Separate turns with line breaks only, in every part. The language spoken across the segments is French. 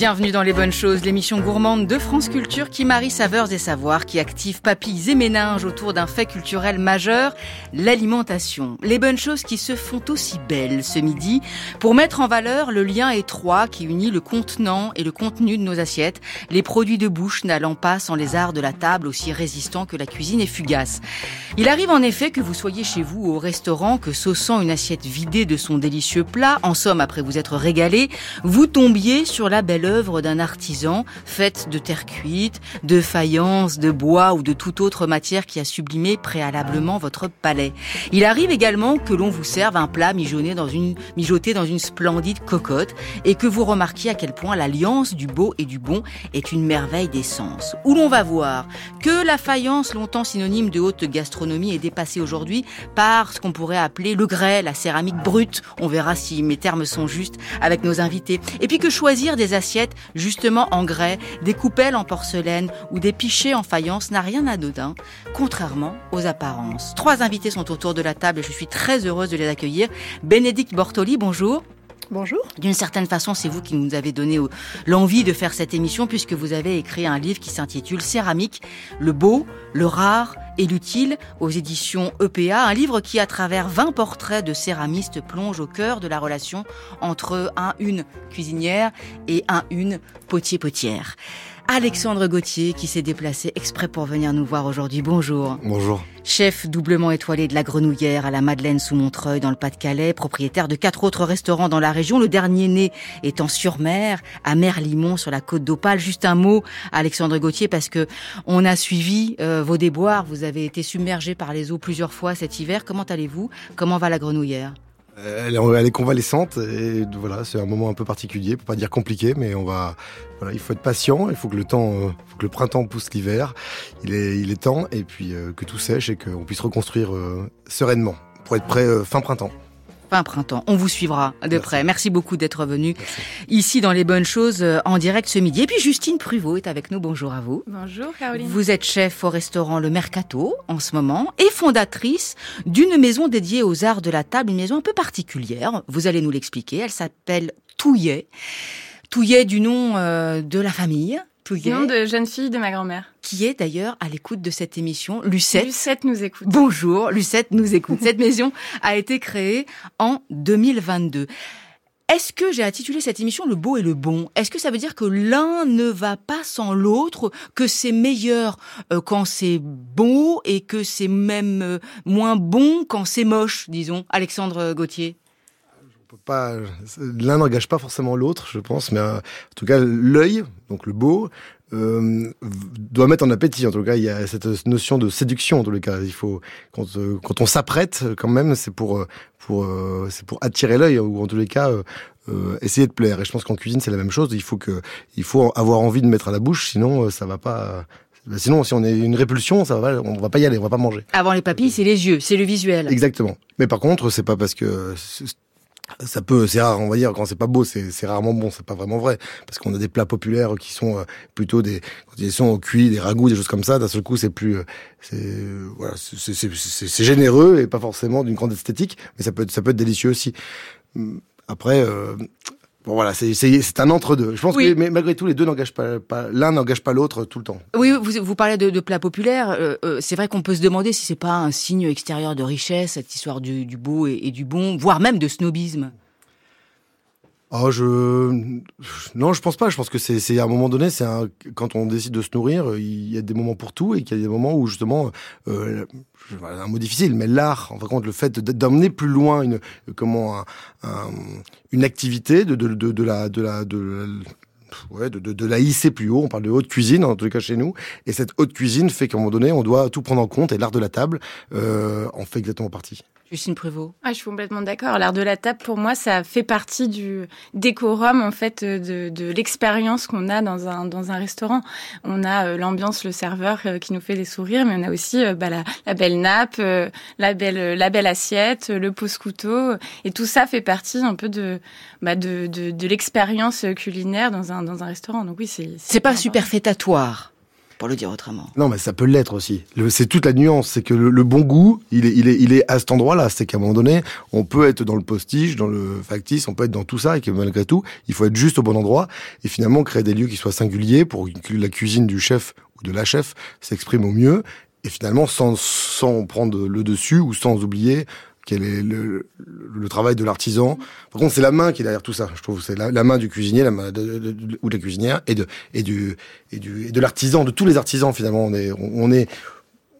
Bienvenue dans Les Bonnes Choses, l'émission gourmande de France Culture qui marie saveurs et savoirs, qui active papilles et méninges autour d'un fait culturel majeur, l'alimentation. Les bonnes choses qui se font aussi belles ce midi pour mettre en valeur le lien étroit qui unit le contenant et le contenu de nos assiettes, les produits de bouche n'allant pas sans les arts de la table aussi résistants que la cuisine est fugace. Il arrive en effet que vous soyez chez vous au restaurant, que saussant une assiette vidée de son délicieux plat, en somme après vous être régalé, vous tombiez sur la belle d'un artisan faite de terre cuite, de faïence, de bois ou de toute autre matière qui a sublimé préalablement votre palais. Il arrive également que l'on vous serve un plat mijoté dans une, mijoté dans une splendide cocotte et que vous remarquiez à quel point l'alliance du beau et du bon est une merveille d'essence. Où l'on va voir que la faïence, longtemps synonyme de haute gastronomie, est dépassée aujourd'hui par ce qu'on pourrait appeler le grès, la céramique brute. On verra si mes termes sont justes avec nos invités. Et puis que choisir des assiettes justement en grès, des coupelles en porcelaine ou des pichets en faïence n'a rien d'anodin, contrairement aux apparences. Trois invités sont autour de la table et je suis très heureuse de les accueillir. Bénédicte Bortoli, bonjour.
Bonjour.
D'une certaine façon, c'est vous qui nous avez donné l'envie de faire cette émission puisque vous avez écrit un livre qui s'intitule Céramique, le beau, le rare et l'utile aux éditions EPA, un livre qui, à travers 20 portraits de céramistes, plonge au cœur de la relation entre un, une cuisinière et un, une potier-potière. Alexandre Gauthier qui s'est déplacé exprès pour venir nous voir aujourd'hui. Bonjour.
Bonjour.
Chef doublement étoilé de la Grenouillère à la Madeleine sous Montreuil dans le Pas-de-Calais, propriétaire de quatre autres restaurants dans la région, le dernier né étant sur mer, à Merlimont sur la côte d'Opale. Juste un mot, Alexandre Gauthier, parce que on a suivi euh, vos déboires. Vous avez été submergé par les eaux plusieurs fois cet hiver. Comment allez-vous? Comment va la Grenouillère?
Elle est, elle est, convalescente et voilà, c'est un moment un peu particulier, pour pas dire compliqué, mais on va, voilà, il faut être patient, il faut que le temps, euh, que le printemps pousse l'hiver, il est, il est temps, et puis euh, que tout sèche et qu'on puisse reconstruire euh, sereinement pour être prêt fin printemps
fin printemps. On vous suivra de près. Merci beaucoup d'être venu ici dans Les Bonnes Choses euh, en direct ce midi. Et puis Justine Pruvot est avec nous. Bonjour à vous.
Bonjour Caroline.
Vous êtes chef au restaurant Le Mercato en ce moment et fondatrice d'une maison dédiée aux arts de la table, une maison un peu particulière. Vous allez nous l'expliquer. Elle s'appelle Touillet. Touillet du nom euh, de la famille.
Touillet. Nom de jeune fille de ma grand-mère.
Qui est d'ailleurs à l'écoute de cette émission. Lucette.
Lucette nous écoute.
Bonjour, Lucette nous écoute. cette maison a été créée en 2022. Est-ce que j'ai intitulé cette émission Le beau et le bon? Est-ce que ça veut dire que l'un ne va pas sans l'autre, que c'est meilleur euh, quand c'est beau et que c'est même euh, moins bon quand c'est moche, disons? Alexandre Gauthier
pas, l'un n'engage pas forcément l'autre, je pense, mais euh, en tout cas, l'œil, donc le beau, euh, doit mettre en appétit. En tout cas, il y a cette notion de séduction. En tous les cas, il faut quand, euh, quand on s'apprête, quand même, c'est pour pour c'est pour attirer l'œil ou en tous les cas essayer de plaire. Et je pense qu'en cuisine, c'est la même chose. Il faut que il faut avoir envie de mettre à la bouche, sinon ça va pas. Sinon, si on est une répulsion, ça va, on va pas y aller, on va pas manger.
Avant les papilles, c'est les yeux, c'est le visuel.
Exactement. Mais par contre, c'est pas parce que ça peut, c'est rare, on va dire, quand c'est pas beau, c'est rarement bon, c'est pas vraiment vrai. Parce qu'on a des plats populaires qui sont euh, plutôt des, quand ils sont au cuit, des ragoûts, des choses comme ça, d'un seul coup, c'est plus, euh, c'est, voilà, c'est généreux et pas forcément d'une grande esthétique, mais ça peut être, ça peut être délicieux aussi. Hum, après, euh, Bon voilà, c'est un entre-deux. Je pense que mais malgré tout, les deux n'engagent pas, pas l'un n'engage pas l'autre tout le temps.
Oui, vous, vous parlez de, de plats populaires. Euh, euh, c'est vrai qu'on peut se demander si c'est pas un signe extérieur de richesse, cette histoire du, du beau et, et, du bon, voire même de snobisme.
Oh, je non, je pense pas. Je pense que c'est à un moment donné, c'est quand on décide de se nourrir, il y a des moments pour tout et qu'il y a des moments où justement, euh, un mot difficile, mais l'art, en fin de compte, le fait d'emmener plus loin une comment une activité, de, de, de, de la de la de ouais, de, de, de, la hisser plus haut. On parle de haute cuisine, en tout cas chez nous. Et cette haute cuisine fait qu'à un moment donné, on doit tout prendre en compte. Et l'art de la table euh, en fait exactement partie.
Justine Prévost.
Ah, je suis complètement d'accord. L'art de la table, pour moi, ça fait partie du décorum, en fait, de, de l'expérience qu'on a dans un, dans un restaurant. On a euh, l'ambiance, le serveur euh, qui nous fait des sourires, mais on a aussi euh, bah, la, la, belle nappe, la, belle, la belle assiette, le pose-couteau. Et tout ça fait partie un peu de, bah, de, de, de l'expérience culinaire dans un, dans un restaurant. Donc oui, c'est...
C'est pas superfétatoire pour le dire autrement.
Non, mais ça peut l'être aussi. C'est toute la nuance, c'est que le, bon goût, il est, il est, il est à cet endroit-là. C'est qu'à un moment donné, on peut être dans le postiche, dans le factice, on peut être dans tout ça, et que malgré tout, il faut être juste au bon endroit et finalement créer des lieux qui soient singuliers pour que la cuisine du chef ou de la chef s'exprime au mieux et finalement sans, sans prendre le dessus ou sans oublier le, travail de l'artisan. Par contre, c'est la main qui est derrière tout ça. Je trouve c'est la, main du cuisinier, ou de la cuisinière et de et du et du et de l'artisan, de tous les artisans finalement. On est on, est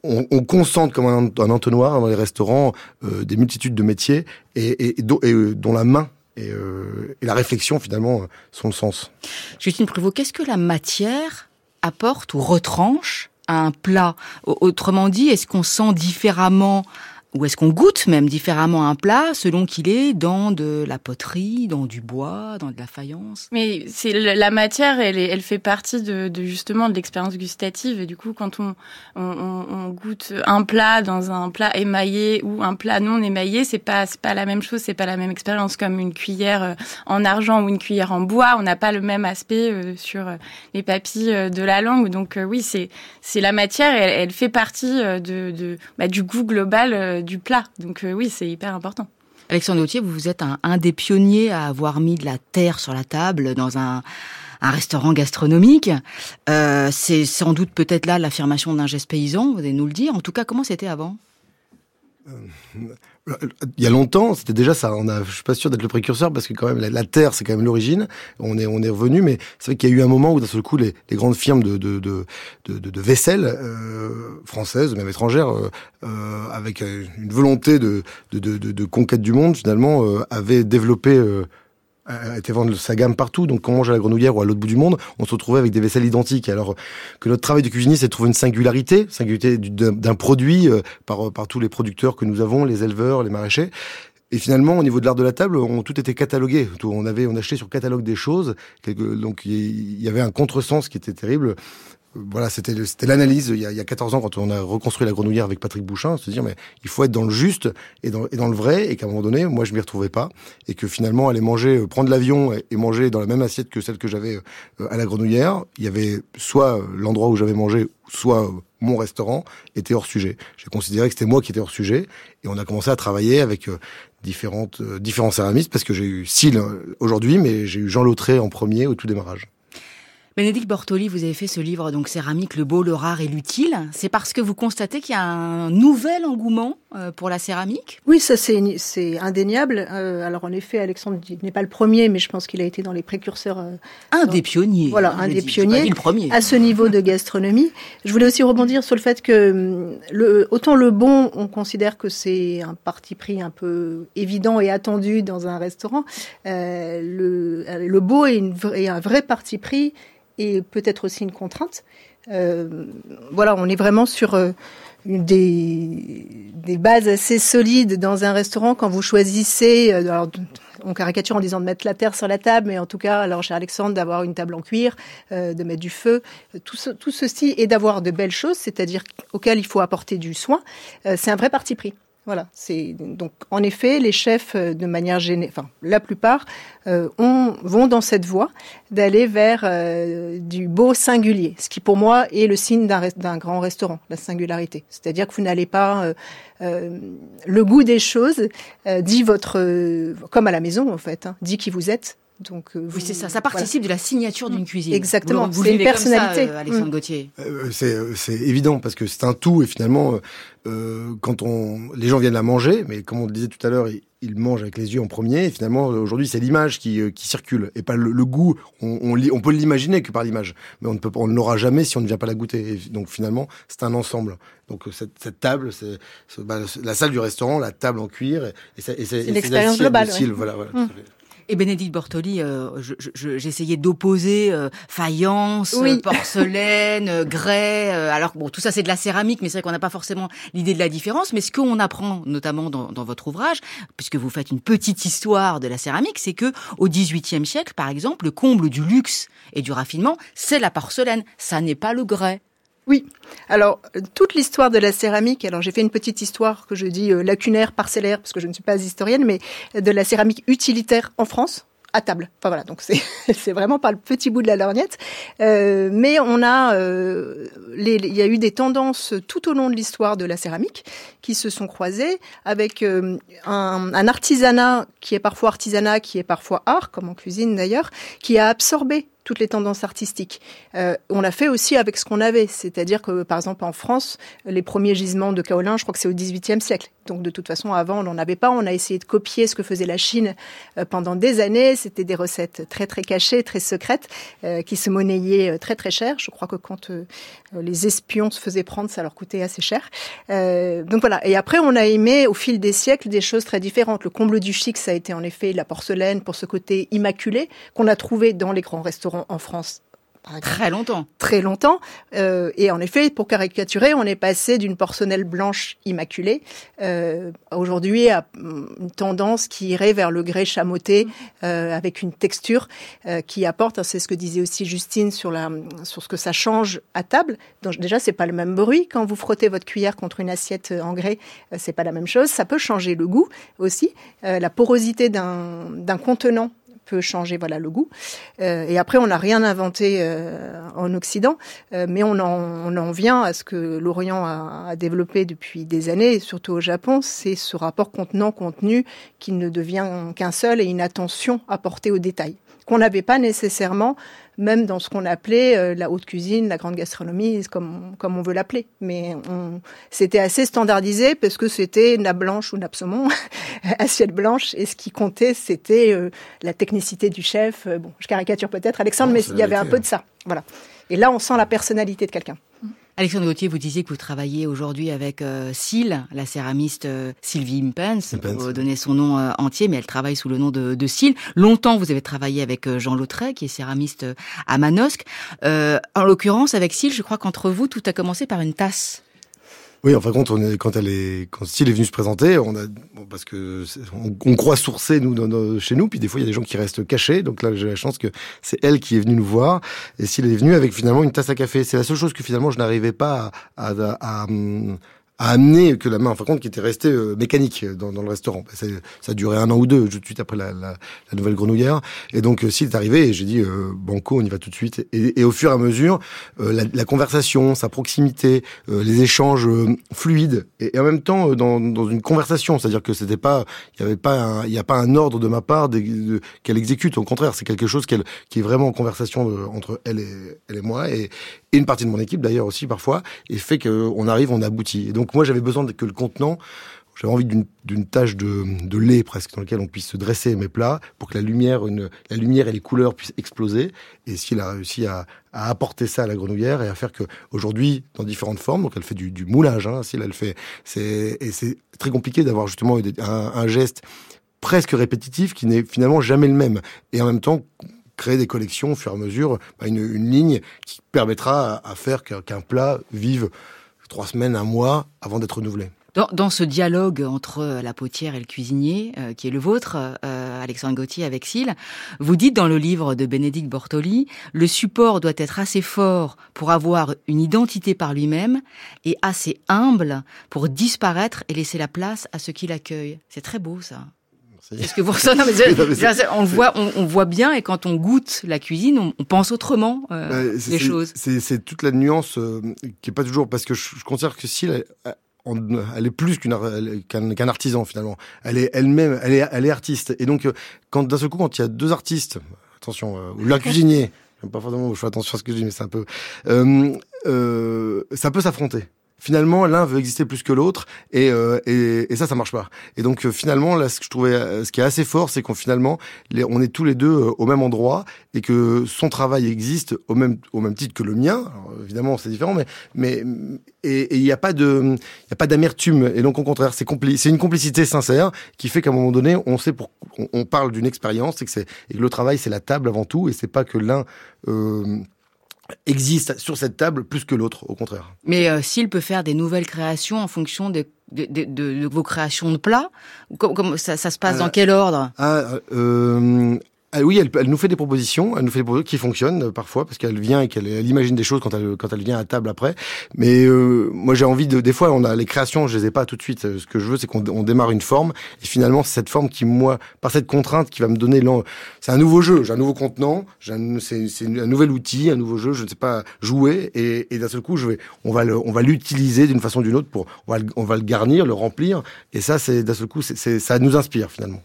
on, on, concentre comme un, un, entonnoir dans les restaurants euh, des multitudes de métiers et, et, et, euh, dont la main et, euh, et, la réflexion finalement sont le sens.
Justine Prévost, qu'est-ce que la matière apporte ou retranche à un plat? Autrement dit, est-ce qu'on sent différemment ou est-ce qu'on goûte même différemment un plat selon qu'il est dans de la poterie, dans du bois, dans de la faïence?
Mais c'est la matière, elle, elle fait partie de, de justement de l'expérience gustative. Et du coup quand on, on, on, goûte un plat dans un plat émaillé ou un plat non émaillé, c'est pas c'est pas la même chose, c'est pas la même expérience comme une cuillère euh, en argent ou une cuillère en bois, on n'a pas le même aspect euh, sur euh, les papilles de la langue. Donc oui, c'est c'est la matière, elle, elle fait partie de, de bah, du goût global du plat. Donc euh, oui, c'est hyper important.
Alexandre Gauthier, vous êtes un, des pionniers à avoir mis de la terre sur la table dans un, restaurant gastronomique. Euh, c'est sans doute peut-être là l'affirmation d'un geste paysan, vous allez nous le dire. En tout cas, comment c'était avant?
Euh, il y a longtemps, c'était déjà ça. On a, je suis pas sûr d'être le précurseur parce que quand même la, terre, c'est quand même l'origine. On est, on est revenu, mais c'est vrai qu'il y a eu un moment où d'un seul coup, les, les, grandes firmes de de de, de, de vaisselle euh, françaises, même étrangères, euh, euh avec une volonté de de, de, de conquête du monde, finalement, euh, avaient développé euh, été vendre sa gamme partout. Donc, quand on mange à la grenouillère ou à l'autre bout du monde, on se retrouvait avec des vaisselles identiques. Alors que notre travail de cuisinier, c'est de trouver une singularité, singularité d'un produit euh, par, par tous les producteurs que nous avons, les éleveurs, les maraîchers. Et finalement, au niveau de l'art de la table, on, tout était catalogué. On avait, on achetait sur catalogue des choses. Donc, il y avait un contresens qui était terrible voilà, c'était l'analyse il, y a, il y a 14 ans quand on a reconstruit la grenouillère avec Patrick Bouchin, se dire mais il faut être dans le juste et dans, et dans le vrai et qu'à un moment donné, moi je m'y retrouvais pas et que finalement aller manger, euh, prendre l'avion et, manger dans la même assiette que celle que j'avais euh, à la grenouillère, il y avait soit euh, l'endroit où j'avais mangé, soit mon restaurant était hors sujet. J'ai considéré que c'était moi qui étais hors sujet et on a commencé à travailler avec différentes différents céramistes parce que j'ai eu Syl aujourd'hui, mais j'ai eu Jean Lautré en premier au tout démarrage.
Bénédicte Bortoli, vous avez fait ce livre, donc Céramique, le beau, le rare et l'utile. C'est parce que vous constatez qu'il y a un nouvel engouement euh, pour la céramique?
Oui, ça c'est indéniable. Euh, alors en effet, Alexandre n'est pas le premier, mais je pense qu'il a été dans les précurseurs. Euh,
un des pionniers.
Voilà, un des pionniers.
le premier.
À ce niveau de gastronomie. Je voulais aussi rebondir sur le fait que hum, le, autant le bon, on considère que c'est un parti pris un peu évident et attendu dans un restaurant. le, le beau est, une, est un vrai parti pris et peut-être aussi une contrainte. Euh, voilà, on est vraiment sur euh, des, bases assez solides dans un restaurant quand vous choisissez. Euh, alors, on caricature en disant de mettre la terre sur la table, mais en tout cas, alors chez Alexandre, d'avoir une table en cuir, de mettre du feu, tout, tout ceci, et d'avoir de belles choses, c'est-à-dire auxquelles il faut apporter du soin, c'est un vrai parti pris. Voilà, c'est donc en effet les chefs euh, de manière générale, enfin la plupart euh, ont, vont dans cette voie d'aller vers euh, du beau singulier, ce qui pour moi est le signe d'un grand restaurant, la singularité. C'est-à-dire que vous n'allez pas le goût des choses dit votre comme à la maison en fait, hein, dit qui vous êtes,
donc, euh, oui, c'est ça. Ça participe de la signature d'une cuisine.
Exactement. C'est une personnalité.
Ça, euh, Alexandre mm. Gauthier. Euh,
c'est évident parce que c'est un tout et finalement, euh, quand on, les gens viennent la manger, mais comme on le disait tout à l'heure, ils, mangent avec les yeux en premier. Et finalement, aujourd'hui, c'est l'image qui, qui circule et pas le, goût. On, on, on peut l'imaginer que par l'image, mais on ne peut, on ne l'aura jamais si on ne vient pas la goûter. Et donc finalement, c'est un ensemble. Donc cette, cette table, c'est bah, la salle du restaurant, la table en cuir, et,
et c'est une expérience globale.
Voilà, voilà. Mm.
Et Bénédicte Bortoli, euh, j'essayais d'opposer euh, faïence, euh, porcelaine, grès. alors bon, tout ça c'est de la céramique, mais c'est vrai qu'on n'a pas forcément l'idée de la différence. Mais ce qu'on apprend, notamment dans, dans, votre ouvrage, puisque vous faites une petite histoire de la céramique, c'est que au XVIIIe siècle, par exemple, le comble du luxe et du raffinement, c'est la porcelaine. Ça n'est pas le grès.
Oui. Alors, toute l'histoire de la céramique, alors j'ai fait une petite histoire que je dis euh, lacunaire, parcellaire, parce que je ne suis pas historienne, mais de la céramique utilitaire en France, à table. Enfin voilà, donc c'est vraiment pas le petit bout de la lorgnette, euh, mais on a euh, il y a eu des tendances tout au long de l'histoire de la céramique qui se sont croisées avec euh, un, artisanat qui est parfois artisanat, qui est parfois art, comme en cuisine d'ailleurs, qui a absorbé toutes les tendances artistiques. Euh, on l'a fait aussi avec ce qu'on avait, c'est-à-dire que par exemple en France, les premiers gisements de kaolin, je crois que c'est au XVIIIe siècle. Donc de toute façon, avant, on n'en avait pas. On a essayé de copier ce que faisait la Chine euh, pendant des années. C'était des recettes très très cachées, très secrètes, euh, qui se monnayaient euh, très très cher. Je crois que quand les espions se faisaient prendre, ça leur coûtait assez cher. donc voilà. Et après, on a aimé au fil des siècles des choses très différentes. Le comble du chic, ça a été en effet la porcelaine pour ce côté immaculé qu'on a trouvé dans les grands restaurants en France
Très longtemps.
Très longtemps. Euh, et en effet, pour caricaturer, on est passé d'une porcelaine blanche immaculée euh, aujourd'hui à une tendance qui irait vers le grès chamoté euh, avec une texture euh, qui apporte. Hein, c'est ce que disait aussi Justine sur la sur ce que ça change à table. Donc déjà, c'est pas le même bruit quand vous frottez votre cuillère contre une assiette en grès. Euh, c'est pas la même chose. Ça peut changer le goût aussi. Euh, la porosité d'un d'un contenant changer voilà le goût. Euh, et après, on n'a rien inventé euh, en Occident, euh, mais on en, on en, vient à ce que l'Orient a, a, développé depuis des années, et surtout au Japon, c'est ce rapport contenant-contenu qui ne devient qu'un seul et une attention apportée aux détails qu'on n'avait pas nécessairement, même dans ce qu'on appelait euh, la haute cuisine, la grande gastronomie, comme, comme on veut l'appeler. Mais c'était assez standardisé parce que c'était nappe blanche ou nappe saumon, assiette blanche, et ce qui comptait, c'était euh, la technicité du chef. Euh, bon, je caricature peut-être Alexandre, mais il y avait un peu de ça. Voilà. Et là, on sent la personnalité de quelqu'un.
Alexandre Gauthier, vous disiez que vous travaillez aujourd'hui avec euh, la céramiste euh, Sylvie Impens, pour donner son nom euh, entier, mais elle travaille sous le nom de, de Longtemps, vous avez travaillé avec euh, Jean Lautret, qui est céramiste euh, à Manosque. en l'occurrence, avec Syl, je crois qu'entre vous, tout a commencé par une tasse.
Oui, en fin de compte, on est, quand elle est, quand est venu se présenter, on a, bon, parce que on, on, croit sourcer nous dans, chez nous, puis des fois il y a des gens qui restent cachés. Donc là, j'ai la chance que c'est elle qui est venue nous voir, et Style est venue avec finalement une tasse à café. C'est la seule chose que finalement je n'arrivais pas à, à, à, à a amené que la main, en fin de compte, qui était restée euh, mécanique dans, dans, le restaurant. Ça, a duré un an ou deux, tout de suite après la, la, la nouvelle grenouillère. Et donc, euh, s'il est arrivé, j'ai dit, euh, banco, on y va tout de suite. Et, au fur et à mesure, euh, la, la, conversation, sa proximité, euh, les échanges euh, fluides, et, en même temps dans, dans une conversation, c'est-à-dire que c'était pas, il y avait pas, il n'y a pas un ordre de ma part qu'elle exécute. Au contraire, c'est quelque chose qu'elle, qui est vraiment en conversation entre elle et, elle et moi, et, une partie de mon équipe d'ailleurs aussi parfois, et fait qu'on arrive, on aboutit. Donc moi, j'avais besoin que le contenant, j'avais envie d'une tâche de, lait presque dans lequel on puisse se dresser mes plats pour que la lumière, la lumière et les couleurs puissent exploser. Et s'il a réussi à, apporter ça à la grenouillère et à faire que aujourd'hui, dans différentes formes, donc elle fait du, moulage, hein, si fait, c'est très compliqué d'avoir justement un, geste presque répétitif qui n'est finalement jamais le même. Et en même temps, créer des collections au fur et à mesure, bah, une, ligne qui permettra à faire qu'un plat vive trois semaines, un mois avant d'être renouvelé.
Dans, dans, ce dialogue entre la potière et le cuisinier, euh, qui est le vôtre, euh, Alexandre Gauthier avec Syl, vous dites dans le livre de Bénédicte Bortoli, le support doit être assez fort pour avoir une identité par lui-même et assez humble pour disparaître et laisser la place à ce qui l'accueille. C'est très beau ça. C'est ce que vous ressentez. on le voit, on, on, voit bien, et quand on goûte la cuisine, on, on pense autrement euh, les choses.
C'est toute la nuance euh, qui est pas toujours parce que je, je considère que si elle, elle est plus qu'un qu artisan finalement. Elle est elle-même, elle est, elle est artiste. Et donc, quand d'un seul coup, quand il y a deux artistes, attention, euh, ou l'un cuisinier, pas forcément, je fais attention à ce que je dis, mais c'est un peu, euh, euh, ça peut s'affronter finalement l'un veut exister plus que l'autre et, euh, et, et, ça ça marche pas. Et donc euh, finalement là ce que je trouvais euh, ce qui est assez fort c'est qu'on finalement les, on est tous les deux euh, au même endroit et que son travail existe au même au même titre que le mien. Alors, évidemment c'est différent mais mais et il n'y a pas de il y a pas d'amertume. Et donc au contraire c'est c'est une complicité sincère qui fait qu'à un moment donné on sait pour on, on parle d'une expérience et que c'est et que le travail c'est la table avant tout et c'est pas que l'un euh, existe sur cette table plus que l'autre, au contraire.
Mais euh, s'il peut faire des nouvelles créations en fonction de, de, de, de vos créations de plats, comme, comme ça, ça, se passe euh, dans quel ordre?
Ah, euh, ah oui, elle, elle, nous fait des propositions, elle nous fait des propositions qui fonctionnent euh, parfois parce qu'elle vient et qu'elle imagine des choses quand elle quand elle vient à table après. Mais euh, moi j'ai envie de des fois on a les créations, je les ai pas tout de suite. Ce que je veux c'est qu'on démarre une forme et finalement c'est cette forme qui moi par cette contrainte qui va me donner c'est un nouveau jeu, j'ai un nouveau contenant, c'est un nouvel outil, un nouveau jeu, je ne sais pas jouer et, et d'un seul coup je vais on va le, on va l'utiliser d'une façon ou d'une autre pour on va, le, on va le garnir, le remplir et ça c'est d'un seul coup c'est ça nous inspire finalement.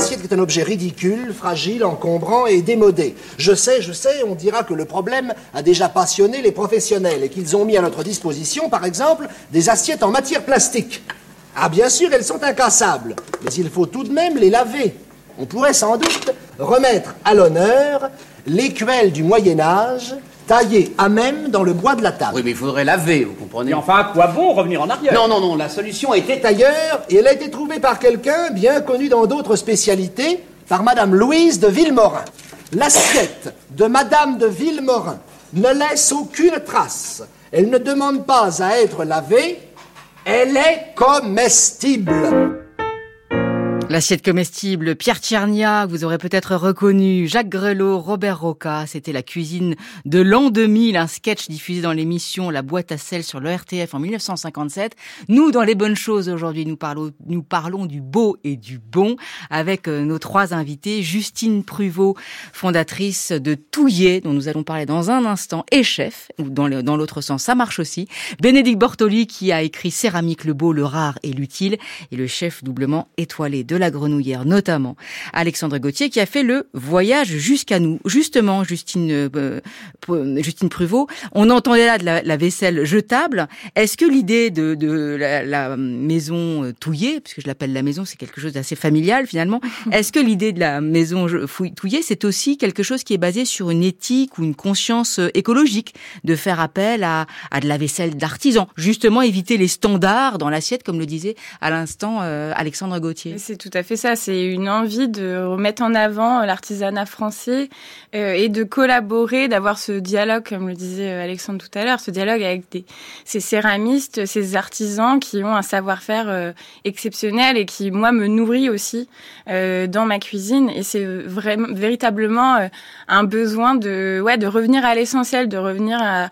L'assiette est un objet ridicule, fragile, encombrant et démodé. Je sais, je sais, on dira que le problème a déjà passionné les professionnels et qu'ils ont mis à notre disposition, par exemple, des assiettes en matière plastique. Ah, bien sûr, elles sont incassables, mais il faut tout de même les laver. On pourrait sans doute remettre à l'honneur l'écuelle du Moyen Âge taillé à même dans le bois de la table.
Oui, mais il faudrait laver, vous comprenez
Et enfin, à quoi bon revenir en arrière?
Non, non, non, la solution était ailleurs et elle a été trouvée par quelqu'un bien connu dans d'autres spécialités, par Madame Louise de Villemorin. L'assiette de Madame de Villemorin ne laisse aucune trace. Elle ne demande pas à être lavée, elle est comestible.
L'assiette comestible, Pierre Tchernia, vous aurez peut-être reconnu, Jacques Grelot, Robert Roca, c'était la cuisine de l'an 2000, un sketch diffusé dans l'émission La boîte à sel sur le RTF en 1957. Nous, dans les bonnes choses aujourd'hui, nous parlons, nous parlons du beau et du bon avec euh, nos trois invités, Justine Pruvot, fondatrice de Touillet, dont nous allons parler dans un instant, et chef, dans l'autre sens, ça marche aussi, Bénédicte Bortoli qui a écrit Céramique, le beau, le rare et l'utile, et le chef doublement étoilé de la Grenouillère notamment. Alexandre Gauthier qui a fait le voyage jusqu'à nous. Justement, Justine, euh, Justine Pruvot, on entendait là de la, vaisselle jetable. Est-ce que l'idée de, de la, maison euh, touillée, puisque je l'appelle la maison, c'est quelque chose d'assez familial finalement, est-ce que l'idée de la maison touillée, c'est aussi quelque chose qui est basé sur une éthique ou une conscience euh, écologique, de faire appel à, à de la vaisselle d'artisan, justement éviter les standards dans l'assiette, comme le disait à l'instant Alexandre Gauthier
C'est tout à fait ça. C'est une envie de remettre en avant l'artisanat français euh, et de collaborer, d'avoir ce dialogue, comme le disait euh, Alexandre tout à l'heure, ce dialogue avec des, ces céramistes, ces artisans qui ont un savoir-faire euh, exceptionnel et qui, moi, me nourrit aussi dans ma cuisine. Et c'est vraiment véritablement un besoin de, ouais, de revenir à l'essentiel, de revenir à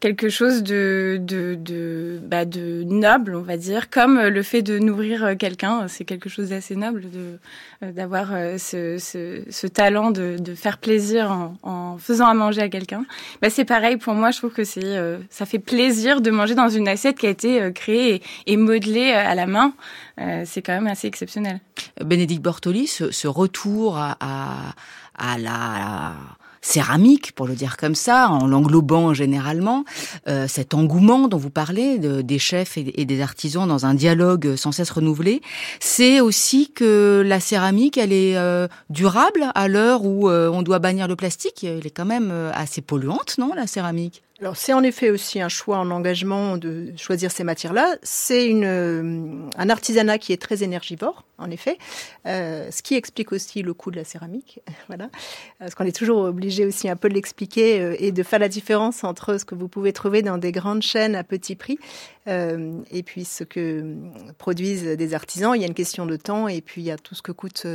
quelque chose de de de, bah, de noble, on va dire, comme le fait de nourrir quelqu'un, c'est quelque chose d'assez noble de euh, d'avoir euh, ce, ce, talent de, de faire plaisir en, faisant à manger à quelqu'un. Bah, c'est pareil pour moi, je trouve que c'est euh, ça fait plaisir de manger dans une assiette qui a été créée et, modelée à la main. c'est quand même assez exceptionnel.
Bénédicte Bortoli, ce, retour à, à, la, céramique, pour le dire comme ça, en l'englobant généralement, euh, cet engouement dont vous parlez de, des chefs et, des artisans dans un dialogue sans cesse renouvelé, c'est aussi que la céramique, elle est euh, durable à l'heure où euh, on doit bannir le plastique. Elle est quand même assez polluante, non, la céramique?
Alors c'est en effet aussi un choix en engagement de choisir ces matières-là. C'est une euh, un artisanat qui est très énergivore, en effet, euh, ce qui explique aussi le coût de la céramique. voilà, parce qu'on est toujours obligé aussi un peu de l'expliquer euh, et de faire la différence entre ce que vous pouvez trouver dans des grandes chaînes à petit prix et puis ce que produisent des artisans. Il y a une question de temps et puis il y a tout ce que coûte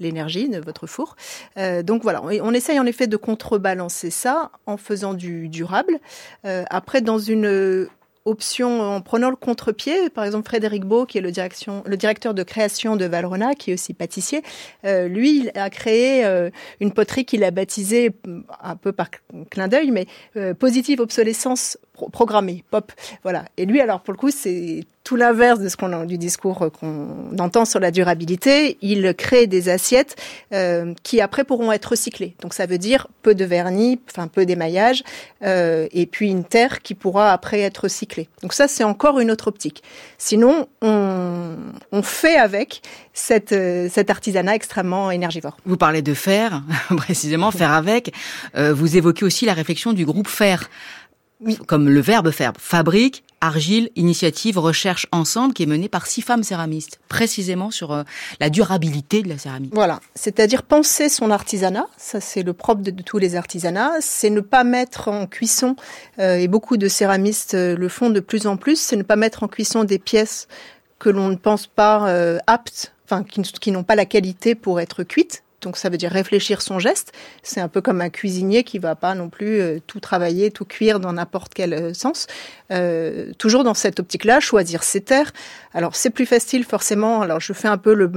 l'énergie de votre four. Donc voilà, on, essaye en effet de contrebalancer ça en faisant du durable. Après, dans une option en prenant le contre-pied. Par exemple, Frédéric Beau, qui est le, directeur de création de Valrona, qui est aussi pâtissier, euh, lui, il a créé euh, une poterie qu'il a baptisée, un peu par clin d'œil, mais euh, positive obsolescence programmée, pop. Voilà. Et lui, alors pour le coup, c'est tout l'inverse de ce qu'on du discours qu'on entend sur la durabilité. Il crée des assiettes euh, qui après pourront être recyclées. Donc ça veut dire peu de vernis, enfin peu d'émaillage, euh, et puis une terre qui pourra après être recyclée. Donc ça c'est encore une autre optique. Sinon on, on fait avec cette, euh, cet artisanat extrêmement énergivore.
Vous parlez de fer, précisément faire avec. Euh, vous évoquez aussi la réflexion du groupe fer comme le verbe faire, fabrique, argile, initiative, recherche ensemble, qui est menée par six femmes céramistes, précisément sur euh, la durabilité de la céramique.
Voilà, c'est-à-dire penser son artisanat, ça c'est le propre de, tous les artisanats, c'est ne pas mettre en cuisson, euh, et beaucoup de céramistes euh, le font de plus en plus, c'est ne pas mettre en cuisson des pièces que l'on ne pense pas aptes enfin qui, qui n'ont pas la qualité pour être cuites. Donc ça veut dire réfléchir son geste. C'est un peu comme un cuisinier qui va pas non plus euh, tout travailler, tout cuire dans n'importe quel euh, sens. Euh, toujours dans cette optique-là, choisir ses terres. Alors c'est plus facile forcément. Alors je fais un peu le,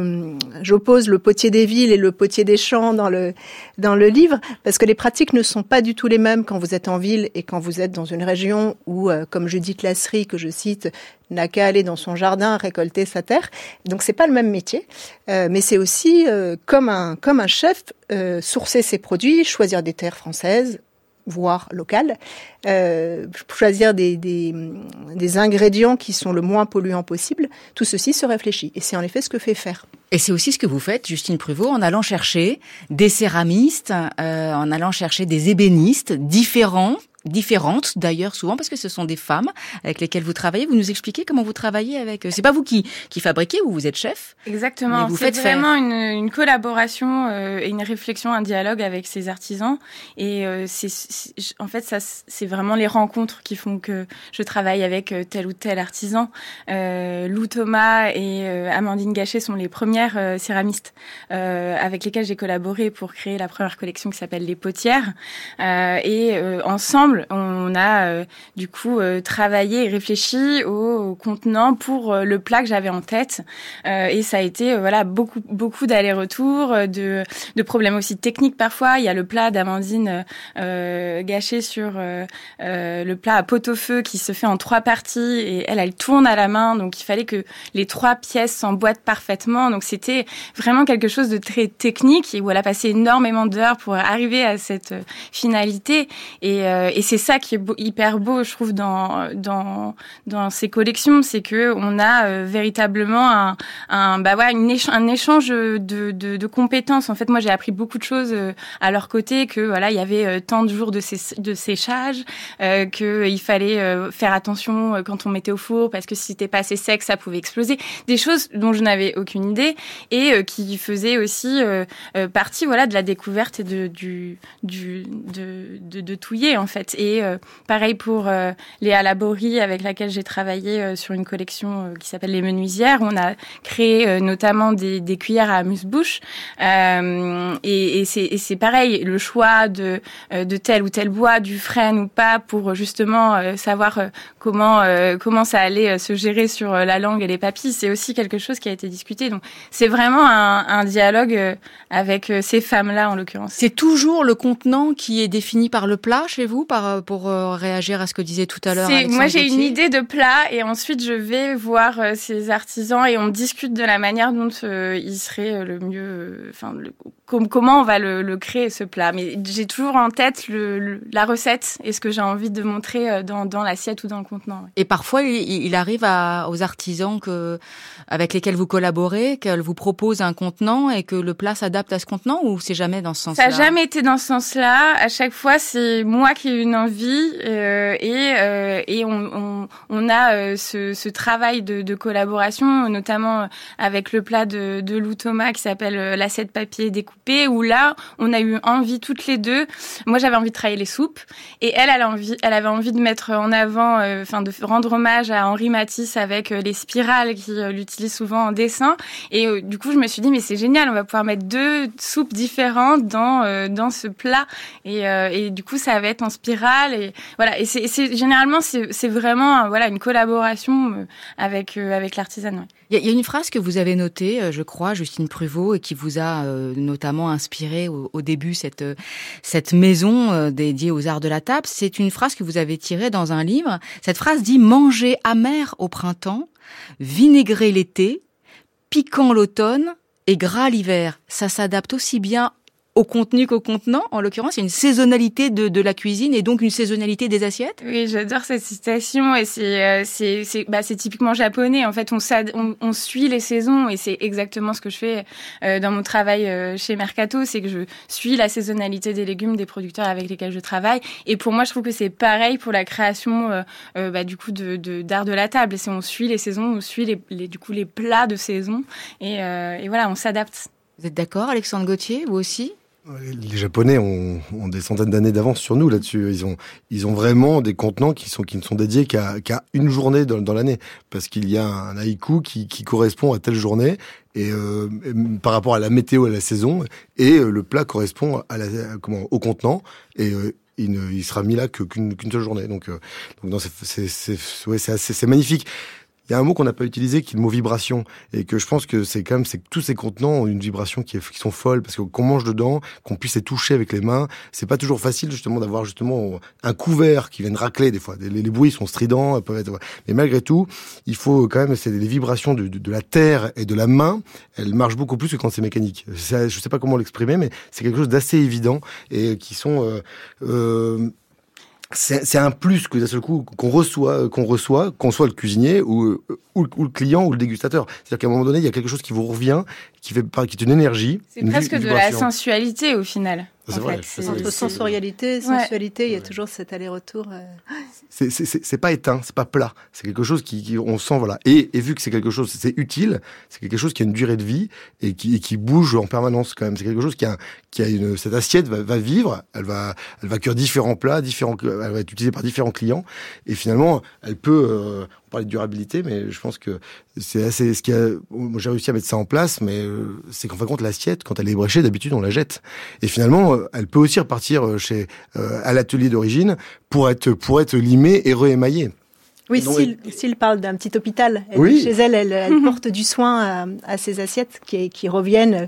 j'oppose le potier des villes et le potier des champs dans le dans le livre parce que les pratiques ne sont pas du tout les mêmes quand vous êtes en ville et quand vous êtes dans une région où, comme Judith Lasserie que je cite, n'a qu'à aller dans son jardin récolter sa terre. Donc c'est pas le même métier, euh, mais c'est aussi euh, comme un comme un chef euh, sourcer ses produits, choisir des terres françaises voire locales, euh, choisir des, des, des, ingrédients qui sont le moins polluants possible, tout ceci se réfléchit. Et c'est en effet ce que fait faire.
Et c'est aussi ce que vous faites, Justine Pruvot, en allant chercher des céramistes, euh, en allant chercher des ébénistes différents différentes d'ailleurs souvent parce que ce sont des femmes avec lesquelles vous travaillez. Vous nous expliquez comment vous travaillez avec eux. C'est pas vous qui qui fabriquez ou vous êtes chef.
Exactement. Vous faites vraiment une, une, collaboration euh, et une réflexion, un dialogue avec ces artisans. Et euh, c'est en fait ça c'est vraiment les rencontres qui font que je travaille avec euh, tel ou tel artisan. Euh, Lou Thomas et Amandine Gachet sont les premières céramistes avec lesquelles j'ai collaboré pour créer la première collection qui s'appelle les potières. et ensemble on a euh, du coup euh, travaillé et réfléchi au, contenant pour euh, le plat que j'avais en tête. et ça a été voilà beaucoup beaucoup d'allers-retours, de, problèmes aussi techniques parfois. Il y a le plat d'Amandine gâché sur le plat à pot-au-feu qui se fait en trois parties et elle elle tourne à la main, donc il fallait que les trois pièces s'emboîtent parfaitement. Donc c'était vraiment quelque chose de très technique et où elle a passé énormément d'heures pour arriver à cette finalité. C'est ça qui est hyper beau, je trouve, dans dans dans ces collections, c'est que on a euh, véritablement un, un bah ouais, un échange de, de, de, compétences. En fait, moi, j'ai appris beaucoup de choses euh, à leur côté, que voilà, il y avait euh, tant de jours de, séchage, euh, qu'il fallait faire attention quand on mettait au four, parce que si c'était pas assez sec, ça pouvait exploser. Des choses dont je n'avais aucune idée et qui faisaient aussi partie, voilà, de la découverte et de du du de, de, de touiller en fait. Et euh, pareil pour euh, Léa Laborie, avec laquelle j'ai travaillé euh, sur une collection qui s'appelle Les Menuisières. On a créé notamment des, cuillères à amuse-bouche. et, c'est pareil, le choix de, de tel ou tel bois, du frêne ou pas, pour justement savoir comment comment ça allait se gérer sur la langue et les papilles, c'est aussi quelque chose qui a été discuté. Donc c'est vraiment un, un dialogue avec ces femmes-là en l'occurrence.
C'est toujours le contenant qui est défini par le plat chez vous, par euh, pour euh, réagir à ce que disait tout à l'heure
Moi, j'ai une idée de plat et ensuite je vais voir euh, ces artisans et on discute de la manière dont il serait le mieux, enfin, comment on va le, créer ce plat. Mais j'ai toujours en tête le, la recette et ce que j'ai envie de montrer dans, dans l'assiette ou dans le contenant.
Et parfois, il, arrive à, aux artisans que, avec lesquels vous collaborez, qu'elles vous proposent un contenant et que le plat s'adapte à ce contenant ou c'est jamais dans ce sens-là?
Ça n'a jamais été dans ce sens-là. À chaque fois, c'est moi qui ai une envie euh, et, euh, et on, on, on a euh, ce, ce, travail de, de, collaboration, notamment avec le plat de, de Lou Thomas qui s'appelle l'assiette papier où là, on a eu envie toutes les deux. Moi, j'avais envie de travailler les soupes et elle, elle, envie, elle avait envie de mettre en avant, enfin, de rendre hommage à Henri Matisse avec les spirales qu'il utilise souvent en dessin. Et du coup, je me suis dit, mais c'est génial, on va pouvoir mettre deux soupes différentes dans, dans ce plat. Et, et du coup, ça va être en spirale et voilà et c'est généralement c'est vraiment voilà une collaboration euh, avec euh, avec l'artisanat.
Il y, a une phrase que vous avez notée, euh, je crois, Justine Pruvot, et qui vous a notamment inspiré au, début cette cette maison dédiée aux arts de la table. C'est une phrase que vous avez tirée dans un livre. Cette phrase dit manger amer au printemps, vinaigrer l'été, piquant l'automne et gras l'hiver. Ça s'adapte aussi bien au contenu qu'au contenant. En l'occurrence, il y a une saisonnalité de, de, la cuisine et donc une saisonnalité des assiettes.
Oui, j'adore cette citation et c'est euh, c'est c'est bah, c'est typiquement japonais. En fait, on, on, on suit les saisons et c'est exactement ce que je fais euh, dans mon travail euh, chez Mercato, c'est que je suis la saisonnalité des légumes des producteurs avec lesquels je travaille. Et pour moi, je trouve que c'est pareil pour la création bah, du coup de d'art de, la table. C'est on suit les saisons, on suit les, les, du coup les plats de saison et, et voilà, on s'adapte.
Vous êtes d'accord, Alexandre Gauthier, vous aussi?
Les Japonais ont, ont des centaines d'années d'avance sur nous là-dessus. Ils ont, ils ont vraiment des contenants qui sont qui ne sont dédiés qu'à qu'à une journée dans, dans l'année, parce qu'il y a un haïku qui, qui correspond à telle journée et, euh, par rapport à la météo et à la saison. Et euh, le plat correspond à la, comment, au contenant. Et il, ne, il sera mis là qu'une seule journée. Donc, donc c'est ouais, assez magnifique. Il y a un mot qu'on n'a pas utilisé qui est le mot vibration et que je pense que c'est quand même c'est que tous ces contenants ont une vibration qui, est, qui sont folles parce qu'on mange dedans, qu'on puisse les toucher avec les mains, c'est pas toujours facile justement d'avoir justement un couvert qui vienne racler des fois. Les, les, bruits sont stridents, peuvent être, mais malgré tout, il faut quand même c'est les vibrations de, de, de, la terre et de la main, elles marchent beaucoup plus que quand c'est mécanique. Je sais pas comment l'exprimer, mais c'est quelque chose d'assez évident et qui sont euh, euh, c'est un plus que d'un seul coup qu'on reçoit, qu'on reçoit, qu'on soit le cuisinier ou, ou, le client ou le dégustateur. C'est-à-dire qu'à un moment donné, il y a quelque chose qui vous revient, qui fait qui est une énergie.
C'est presque de la sensualité au final.
C'est vrai. Entre sensorialité, sensualité, il y a toujours cet aller-retour. Euh.
C'est pas éteint, c'est pas plat. C'est quelque chose qui, on sent, voilà. Et, et vu que c'est quelque chose, c'est utile, c'est quelque chose qui a une durée de vie et qui, qui bouge en permanence quand même. C'est quelque chose qui a, qui a une, cette assiette va, va, vivre, elle va, elle va cuire différents plats, différents, elle va être utilisée par différents clients. Et finalement, elle peut, euh, on parlait de durabilité, mais je pense que c'est assez, ce qui a, j'ai réussi à mettre ça en place, mais euh, c'est qu'en fin de compte, l'assiette, quand elle est bréchée, d'habitude, on la jette. Et finalement, euh, elle peut aussi repartir euh, chez, à l'atelier d'origine pour être, pour être limée et réémaillée.
Oui, s'il parle d'un petit hôpital, chez elle, elle, elle porte du soin à, à ses assiettes qui, qui reviennent euh,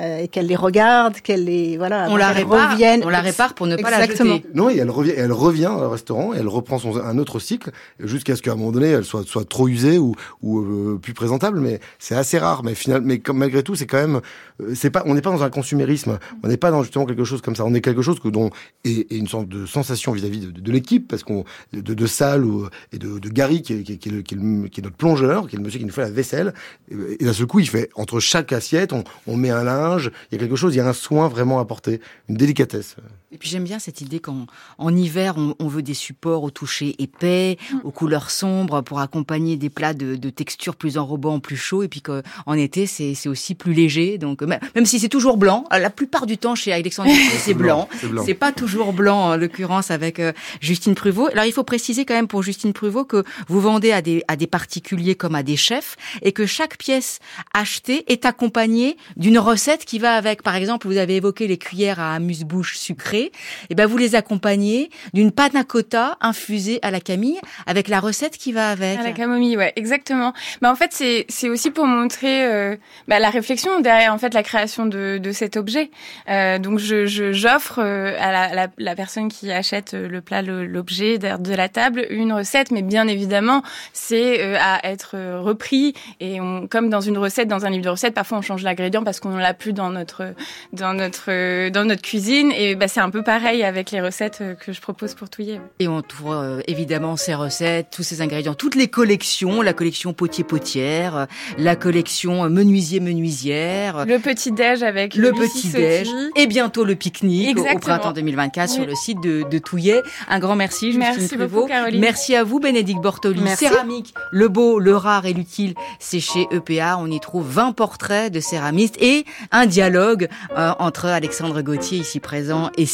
et qu'elle les regarde, qu'elle les voilà,
on la répare, revienne. on la répare pour ne pas la jeter.
Non, et elle revient, elle revient au restaurant et elle reprend son un autre cycle jusqu'à ce qu'à un moment donné elle soit soit trop usée ou ou euh, plus présentable. Mais c'est assez rare. Mais finalement, mais comme malgré tout, c'est quand même euh, c'est pas on n'est pas dans un consumérisme. On n'est pas dans justement quelque chose comme ça. On est quelque chose que dont et, une sorte de sensation vis-à-vis de, de, l'équipe parce qu'on de, de salle ou et de, de Gary qui est, qui, est, qui, est, qui, est, notre plongeur, qui est le monsieur qui nous fait la vaisselle. Et, d'un seul coup, il fait entre chaque assiette, on, on met un linge il y a quelque chose, il y a un soin vraiment apporté, une délicatesse.
Et puis j'aime bien cette idée qu'en en hiver, on, veut des supports au toucher épais, mm. aux couleurs sombres, pour accompagner des plats de, de texture plus enrobants, plus chauds, et puis qu'en été, c'est aussi plus léger. Donc même si c'est toujours blanc, la plupart du temps chez Alexandre c'est blanc. C'est pas toujours blanc, en l'occurrence avec euh, Justine Pruvot. Alors il faut préciser quand même pour Justine Pruvot que vous vendez à des, à des particuliers comme à des chefs, et que chaque pièce achetée est accompagnée d'une recette qui va avec. Par exemple, vous avez évoqué les cuillères à amuse-bouche sucrées et eh ben vous les accompagnez d'une panna cotta infusée à la camille avec la recette qui va avec.
À la camomille, ouais, exactement. Mais en fait, c'est c'est aussi pour montrer euh, bah, la réflexion derrière en fait la création de, de cet objet. Euh, donc je j'offre euh, à la, la, personne qui achète euh, le plat, l'objet de la table, une recette, mais bien évidemment, c'est à être repris et on, comme dans une recette, dans un livre de recettes, parfois on change l'ingrédient parce qu'on l'a plus dans notre dans notre dans notre cuisine et bah, c'est un peu pareil avec les recettes euh, que je propose pour Touillet.
Et on trouve euh, évidemment ces recettes, tous ces ingrédients, toutes les collections, la collection potier-potière, euh, la collection menuisier-menuisière.
Le petit-déj avec
le petit-déj. Et bientôt le pique-nique au, printemps 2024 sur le site de, de Touillet. Un grand merci, Justine merci Prévost. Merci à vous, Bénédicte Bortoli. Céramique, le beau, le rare et l'utile, c'est chez EPA. On y trouve 20 portraits de céramistes et un dialogue entre Alexandre Gauthier, ici présent, et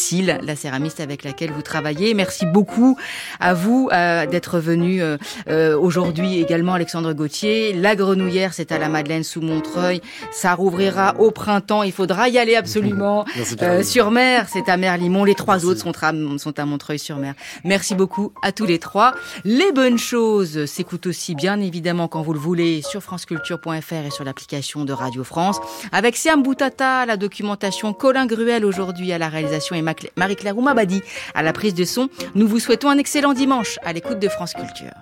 la céramiste avec laquelle vous travaillez. Merci beaucoup à vous euh, d'être venu euh, euh, aujourd'hui également, Alexandre Gauthier. La Grenouillère, c'est à la Madeleine sous Montreuil. Ça rouvrira au printemps. Il faudra y aller absolument. sur mer, c'est à Merlimont. Les trois autres sont à, sont à Montreuil-sur-Mer. Merci beaucoup à tous les trois. Les bonnes choses s'écoutent aussi bien évidemment quand vous le voulez sur franceculture.fr et sur l'application de Radio France. Avec Siam Boutata, la documentation Colin Gruel aujourd'hui à la réalisation et Marie-Claire Oumabadi à la prise de son. Nous vous souhaitons un excellent dimanche à l'écoute de France Culture.